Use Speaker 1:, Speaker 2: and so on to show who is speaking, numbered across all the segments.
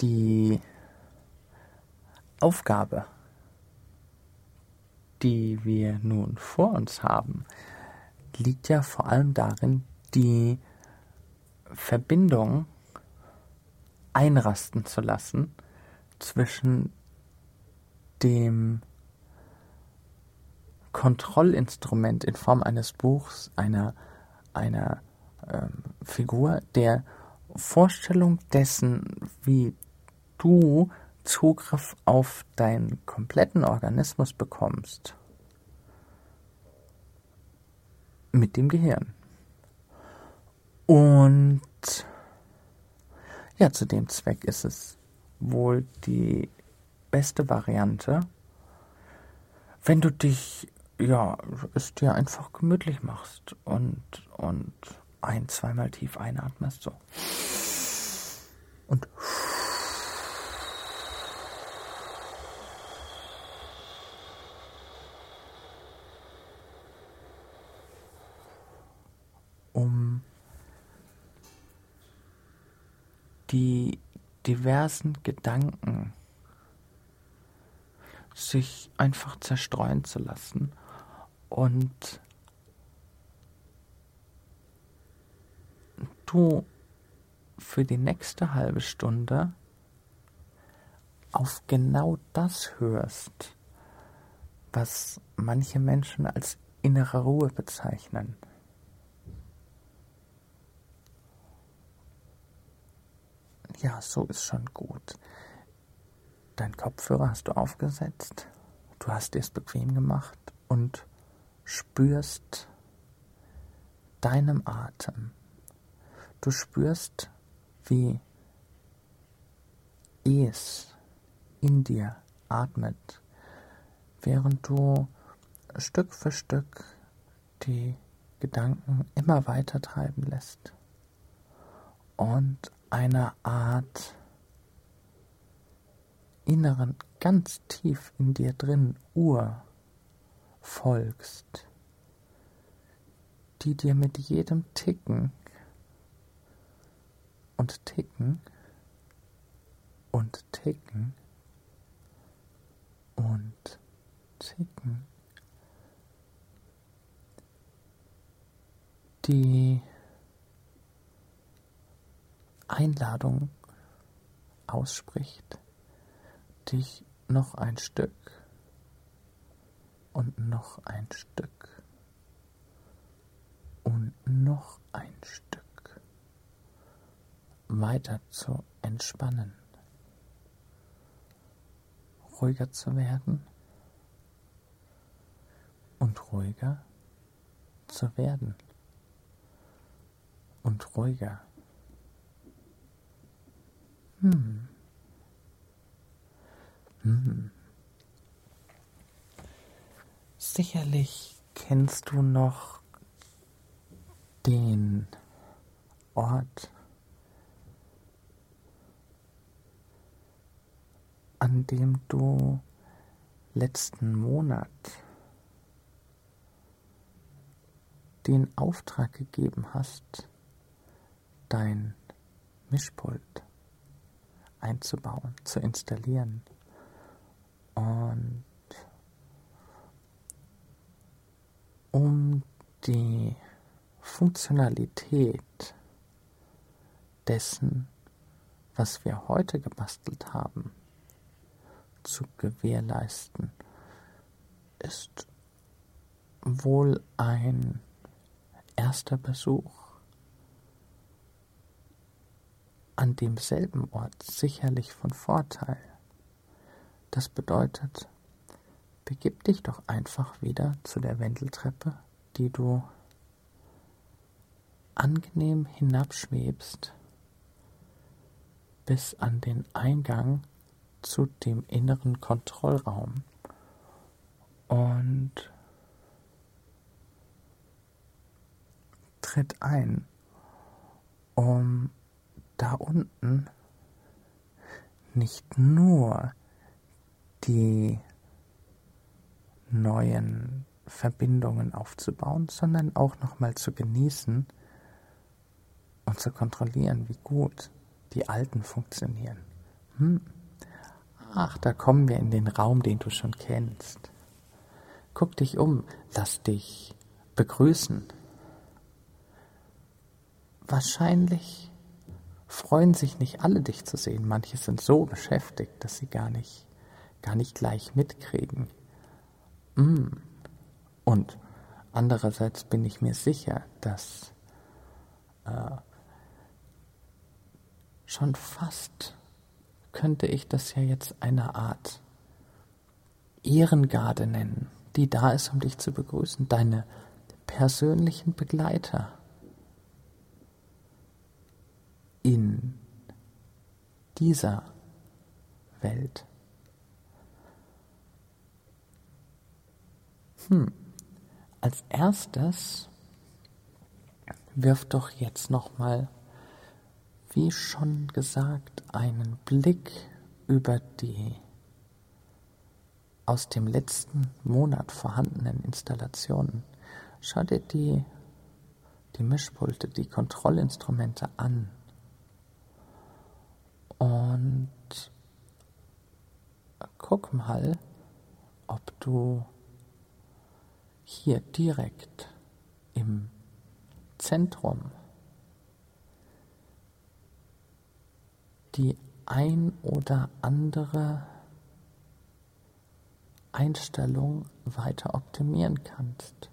Speaker 1: die Aufgabe, die wir nun vor uns haben, liegt ja vor allem darin, die Verbindung einrasten zu lassen zwischen dem Kontrollinstrument in Form eines Buchs, einer, einer ähm, Figur, der Vorstellung dessen, wie du Zugriff auf deinen kompletten Organismus bekommst. Mit dem Gehirn. Und ja, zu dem Zweck ist es wohl die beste Variante, wenn du dich, ja, es dir einfach gemütlich machst und, und ein, zweimal tief einatmest, so. Und um die diversen Gedanken sich einfach zerstreuen zu lassen und du für die nächste halbe Stunde auf genau das hörst, was manche Menschen als innere Ruhe bezeichnen. Ja, so ist schon gut. Dein Kopfhörer hast du aufgesetzt, du hast es bequem gemacht und spürst deinem Atem. Du spürst, wie es in dir atmet, während du Stück für Stück die Gedanken immer weiter treiben lässt und einer Art inneren, ganz tief in dir drin Uhr folgst, die dir mit jedem Ticken und Ticken und Ticken und Ticken die Einladung ausspricht, dich noch ein Stück und noch ein Stück und noch ein Stück weiter zu entspannen, ruhiger zu werden und ruhiger zu werden und ruhiger. Hm. Hm. Sicherlich kennst du noch den Ort, an dem du letzten Monat den Auftrag gegeben hast, dein Mischpult einzubauen, zu installieren. Und um die Funktionalität dessen, was wir heute gebastelt haben, zu gewährleisten, ist wohl ein erster Besuch an demselben Ort sicherlich von Vorteil. Das bedeutet, begib dich doch einfach wieder zu der Wendeltreppe, die du angenehm hinabschwebst bis an den Eingang zu dem inneren Kontrollraum und tritt ein, um da unten nicht nur die neuen Verbindungen aufzubauen, sondern auch nochmal zu genießen und zu kontrollieren, wie gut die alten funktionieren. Hm. Ach, da kommen wir in den Raum, den du schon kennst. Guck dich um, lass dich begrüßen. Wahrscheinlich freuen sich nicht alle, dich zu sehen. Manche sind so beschäftigt, dass sie gar nicht, gar nicht gleich mitkriegen. Mm. Und andererseits bin ich mir sicher, dass äh, schon fast könnte ich das ja jetzt eine Art Ehrengarde nennen, die da ist, um dich zu begrüßen, deine persönlichen Begleiter in dieser Welt. Hm. Als erstes wirf doch jetzt nochmal, wie schon gesagt, einen Blick über die aus dem letzten Monat vorhandenen Installationen. Schau dir die, die Mischpulte, die Kontrollinstrumente an. Und guck mal, ob du hier direkt im Zentrum die ein oder andere Einstellung weiter optimieren kannst.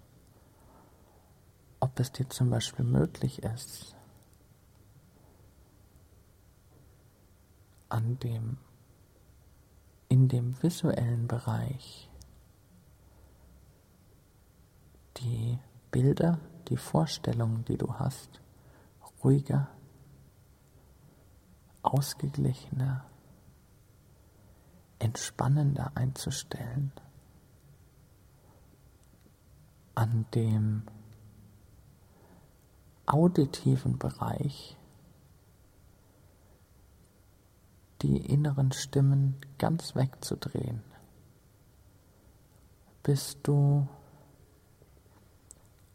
Speaker 1: Ob es dir zum Beispiel möglich ist, an dem in dem visuellen Bereich die Bilder, die Vorstellungen, die du hast, ruhiger, ausgeglichener, entspannender einzustellen. An dem auditiven Bereich die inneren Stimmen ganz wegzudrehen, bis du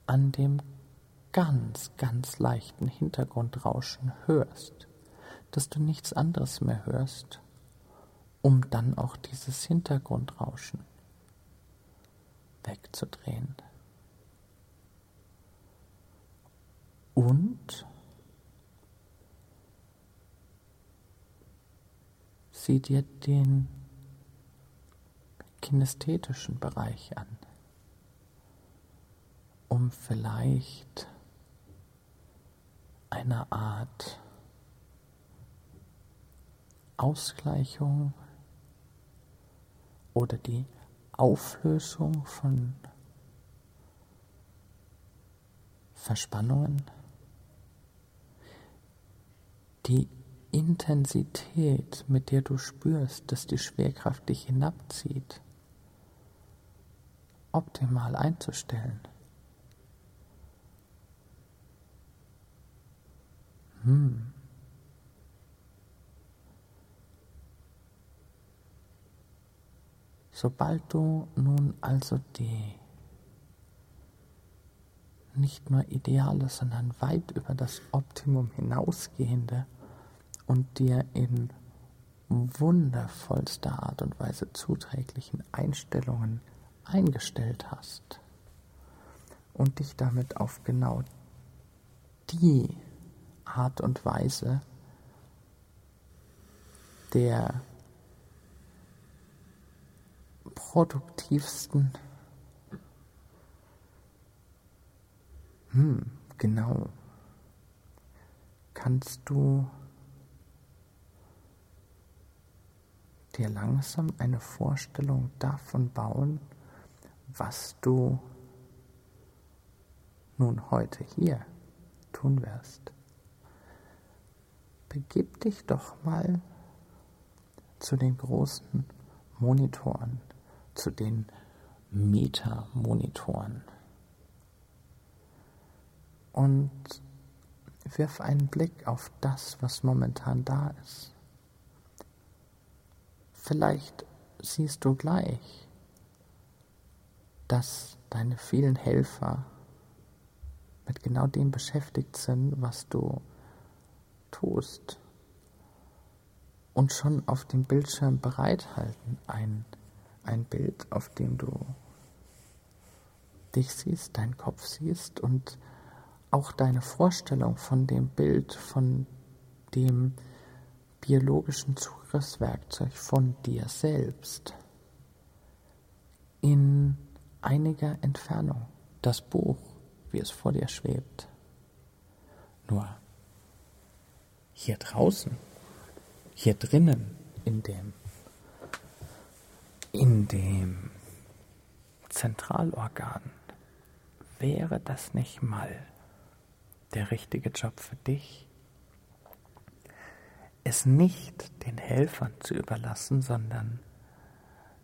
Speaker 1: an dem ganz, ganz leichten Hintergrundrauschen hörst, dass du nichts anderes mehr hörst, um dann auch dieses Hintergrundrauschen wegzudrehen. Und sieh dir den kinästhetischen Bereich an, um vielleicht eine Art Ausgleichung oder die Auflösung von Verspannungen, die Intensität, mit der du spürst, dass die Schwerkraft dich hinabzieht, optimal einzustellen. Hm. Sobald du nun also die nicht nur ideale, sondern weit über das Optimum hinausgehende und dir in wundervollster Art und Weise zuträglichen Einstellungen eingestellt hast und dich damit auf genau die Art und Weise der produktivsten hm, genau kannst du dir langsam eine Vorstellung davon bauen, was du nun heute hier tun wirst. Begib dich doch mal zu den großen Monitoren, zu den Meta-Monitoren und wirf einen Blick auf das, was momentan da ist. Vielleicht siehst du gleich, dass deine vielen Helfer mit genau dem beschäftigt sind, was du tust. Und schon auf dem Bildschirm bereithalten ein, ein Bild, auf dem du dich siehst, deinen Kopf siehst und auch deine Vorstellung von dem Bild, von dem biologischen Zugriffswerkzeug von dir selbst in einiger Entfernung das Buch, wie es vor dir schwebt. Nur hier draußen, hier drinnen, in dem, in dem Zentralorgan, wäre das nicht mal der richtige Job für dich? Es nicht den Helfern zu überlassen, sondern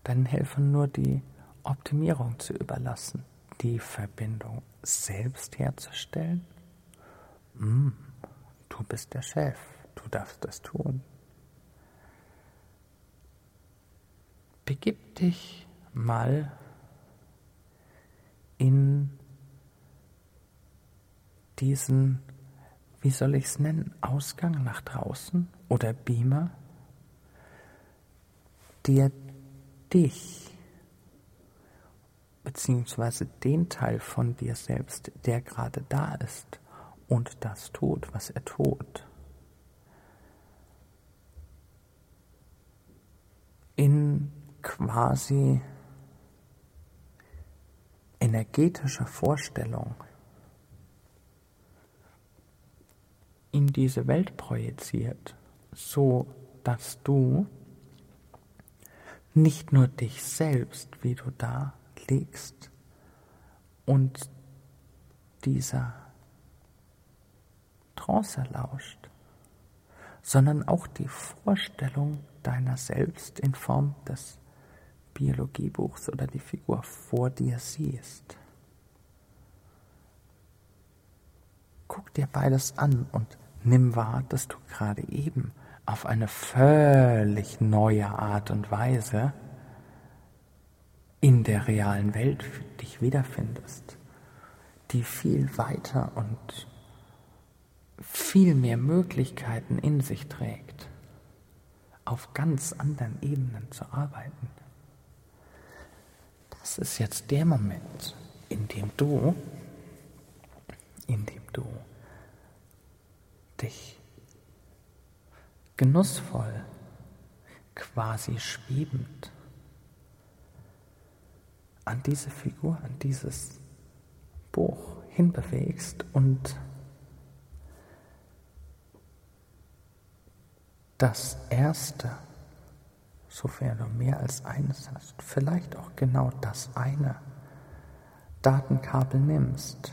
Speaker 1: deinen Helfern nur die Optimierung zu überlassen, die Verbindung selbst herzustellen. Mm, du bist der Chef, du darfst das tun. Begib dich mal in diesen wie soll ich es nennen, Ausgang nach draußen oder Beamer, der dich beziehungsweise den Teil von dir selbst, der gerade da ist und das tut, was er tut, in quasi energetischer Vorstellung in diese Welt projiziert, so dass du nicht nur dich selbst, wie du da liegst und dieser Trance lauscht, sondern auch die Vorstellung deiner selbst in Form des Biologiebuchs oder die Figur vor dir siehst. Guck dir beides an und nimm wahr, dass du gerade eben auf eine völlig neue Art und Weise in der realen Welt dich wiederfindest, die viel weiter und viel mehr Möglichkeiten in sich trägt, auf ganz anderen Ebenen zu arbeiten. Das ist jetzt der Moment, in dem du, in dem du dich genussvoll, quasi schwebend. An diese Figur, an dieses Buch hinbewegst und das Erste, sofern du mehr als eines hast, vielleicht auch genau das eine Datenkabel nimmst,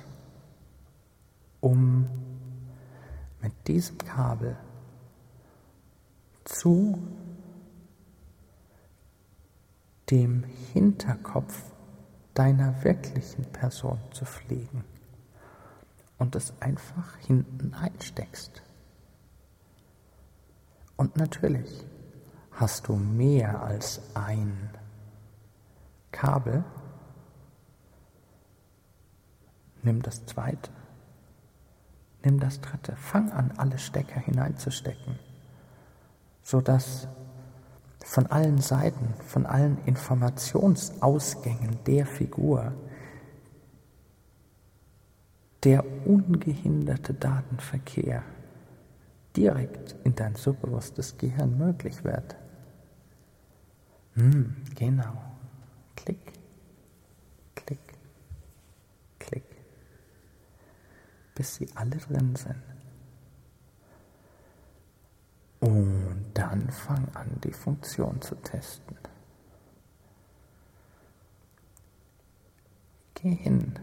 Speaker 1: um mit diesem Kabel zu dem Hinterkopf deiner wirklichen Person zu fliegen und es einfach hinten einsteckst. Und natürlich hast du mehr als ein Kabel. Nimm das zweite, nimm das dritte, fang an, alle Stecker hineinzustecken sodass von allen Seiten, von allen Informationsausgängen der Figur der ungehinderte Datenverkehr direkt in dein subbewusstes Gehirn möglich wird. Hm, genau. Klick, klick, klick, bis sie alle drin sind. Und dann fang an, die Funktion zu testen. Geh hin,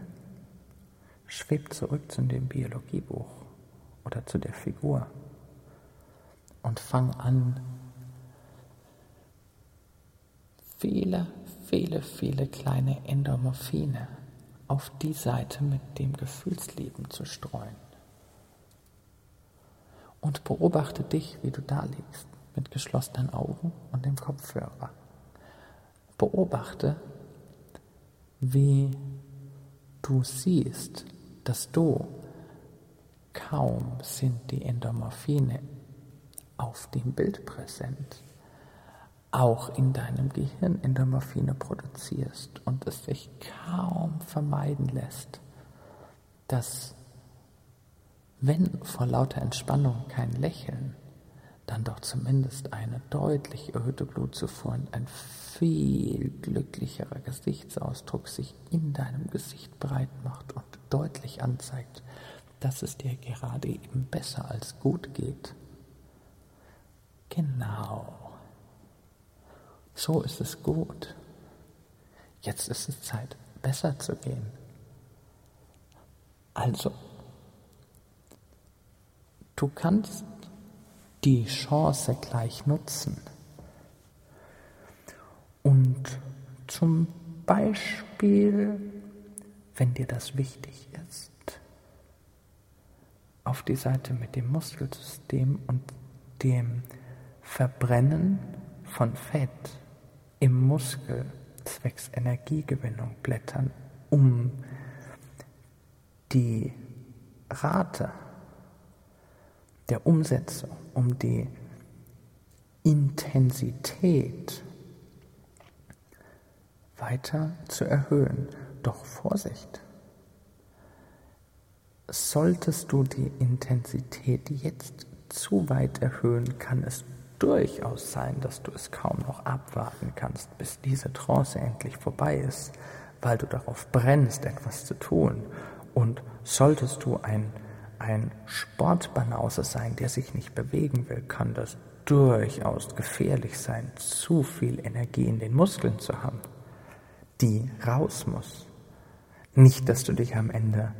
Speaker 1: schweb zurück zu dem Biologiebuch oder zu der Figur und fang an, viele, viele, viele kleine Endomorphine auf die Seite mit dem Gefühlsleben zu streuen und beobachte dich, wie du da liegst, mit geschlossenen Augen und dem Kopfhörer. Beobachte, wie du siehst, dass du kaum sind die Endomorphine auf dem Bild präsent, auch in deinem Gehirn Endomorphine produzierst und es sich kaum vermeiden lässt, dass wenn vor lauter Entspannung kein Lächeln, dann doch zumindest eine deutlich erhöhte Blutzufuhr und ein viel glücklicherer Gesichtsausdruck sich in deinem Gesicht breit macht und deutlich anzeigt, dass es dir gerade eben besser als gut geht. Genau. So ist es gut. Jetzt ist es Zeit, besser zu gehen. Also Du kannst die Chance gleich nutzen. Und zum Beispiel, wenn dir das wichtig ist, auf die Seite mit dem Muskelsystem und dem Verbrennen von Fett im Muskel zwecks Energiegewinnung blättern, um die Rate der Umsetzung, um die Intensität weiter zu erhöhen. Doch Vorsicht! Solltest du die Intensität jetzt zu weit erhöhen, kann es durchaus sein, dass du es kaum noch abwarten kannst, bis diese Trance endlich vorbei ist, weil du darauf brennst, etwas zu tun. Und solltest du ein ein Sportbanause sein, der sich nicht bewegen will, kann das durchaus gefährlich sein, zu viel Energie in den Muskeln zu haben, die raus muss. Nicht, dass du dich am Ende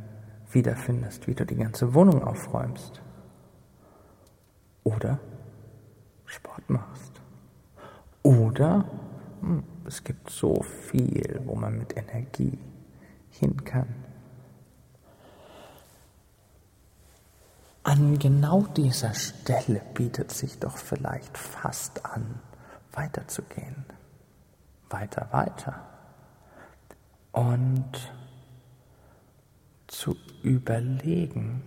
Speaker 1: wiederfindest, wie du die ganze Wohnung aufräumst. Oder Sport machst. Oder hm, es gibt so viel, wo man mit Energie hin kann. An genau dieser Stelle bietet sich doch vielleicht fast an, weiterzugehen. Weiter, weiter. Und zu überlegen,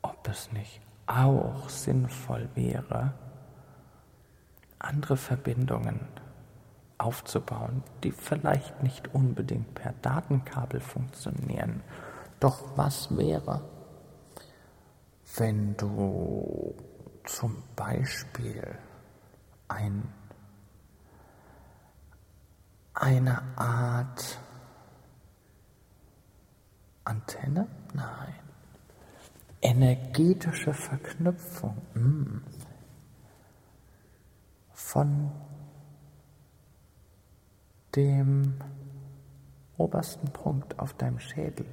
Speaker 1: ob es nicht auch sinnvoll wäre, andere Verbindungen aufzubauen, die vielleicht nicht unbedingt per Datenkabel funktionieren. Doch was wäre, wenn du zum Beispiel ein, eine Art Antenne? Nein. Energetische Verknüpfung mm. von dem obersten Punkt auf deinem Schädel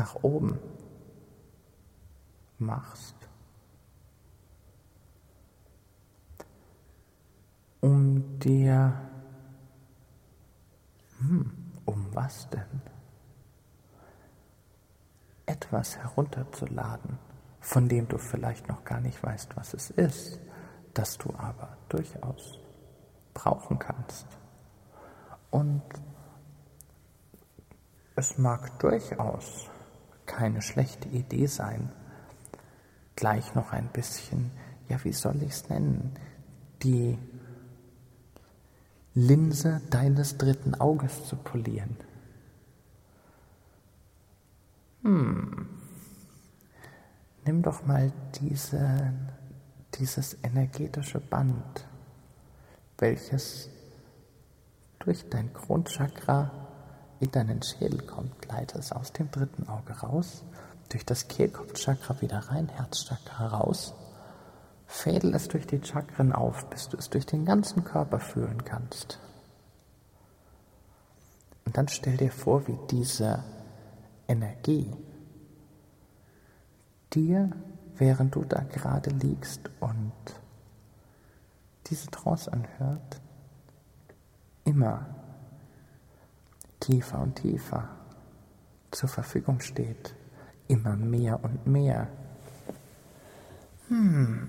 Speaker 1: nach oben machst, um dir, hm, um was denn? Etwas herunterzuladen, von dem du vielleicht noch gar nicht weißt, was es ist, das du aber durchaus brauchen kannst. Und es mag durchaus keine schlechte Idee sein, gleich noch ein bisschen, ja, wie soll ich es nennen, die Linse deines dritten Auges zu polieren. Hm. Nimm doch mal diese, dieses energetische Band, welches durch dein Grundchakra in deinen Schädel kommt, leite es aus dem dritten Auge raus durch das Kehlkopfchakra wieder rein, Herzchakra raus. Fädel es durch die Chakren auf, bis du es durch den ganzen Körper fühlen kannst. Und dann stell dir vor, wie diese Energie dir, während du da gerade liegst und diese Trance anhört, immer tiefer und tiefer zur Verfügung steht immer mehr und mehr. Hm.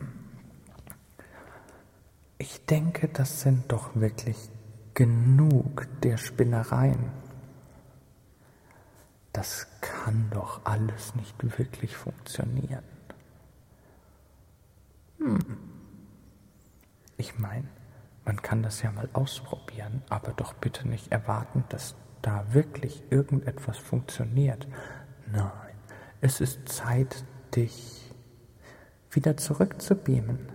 Speaker 1: Ich denke, das sind doch wirklich genug der Spinnereien. Das kann doch alles nicht wirklich funktionieren. Hm. Ich meine, man kann das ja mal ausprobieren, aber doch bitte nicht erwarten, dass da wirklich irgendetwas funktioniert. Nein. Es ist Zeit, dich wieder zurückzubeamen,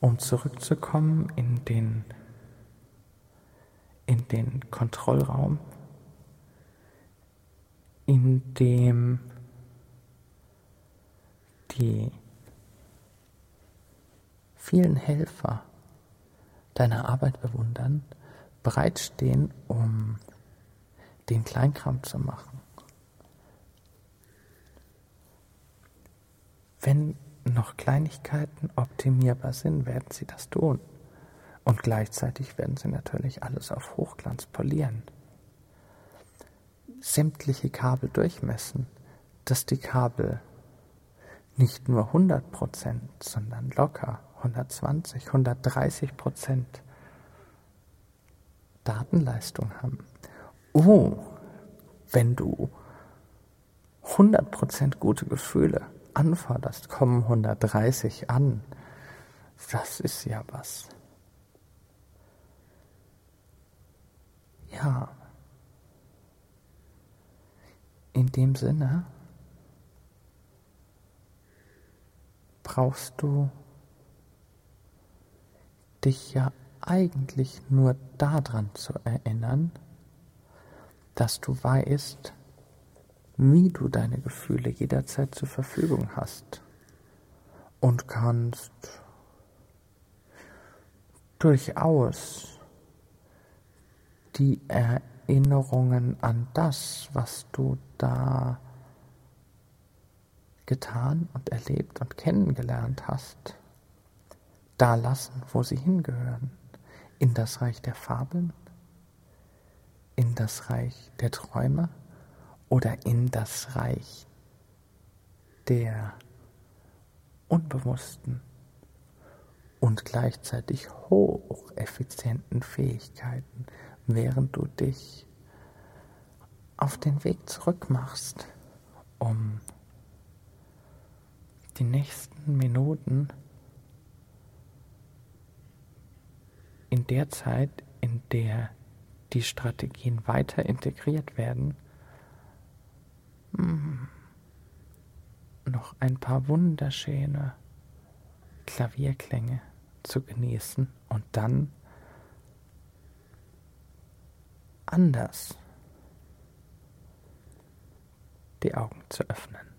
Speaker 1: um zurückzukommen in den, in den Kontrollraum, in dem die vielen Helfer deiner Arbeit bewundern, bereitstehen, um den Kleinkram zu machen. Wenn noch Kleinigkeiten optimierbar sind, werden sie das tun. Und gleichzeitig werden sie natürlich alles auf Hochglanz polieren. Sämtliche Kabel durchmessen, dass die Kabel nicht nur 100 Prozent, sondern locker 120, 130 Prozent Datenleistung haben. Oh, wenn du 100 Prozent gute Gefühle anforderst, kommen 130 an. Das ist ja was. Ja. In dem Sinne brauchst du dich ja eigentlich nur daran zu erinnern, dass du weißt, wie du deine Gefühle jederzeit zur Verfügung hast und kannst durchaus die Erinnerungen an das, was du da getan und erlebt und kennengelernt hast, da lassen, wo sie hingehören, in das Reich der Fabeln, in das Reich der Träume oder in das Reich der unbewussten und gleichzeitig hocheffizienten Fähigkeiten, während du dich auf den Weg zurück machst, um die nächsten Minuten in der Zeit, in der die Strategien weiter integriert werden, hm, noch ein paar wunderschöne Klavierklänge zu genießen und dann anders die Augen zu öffnen.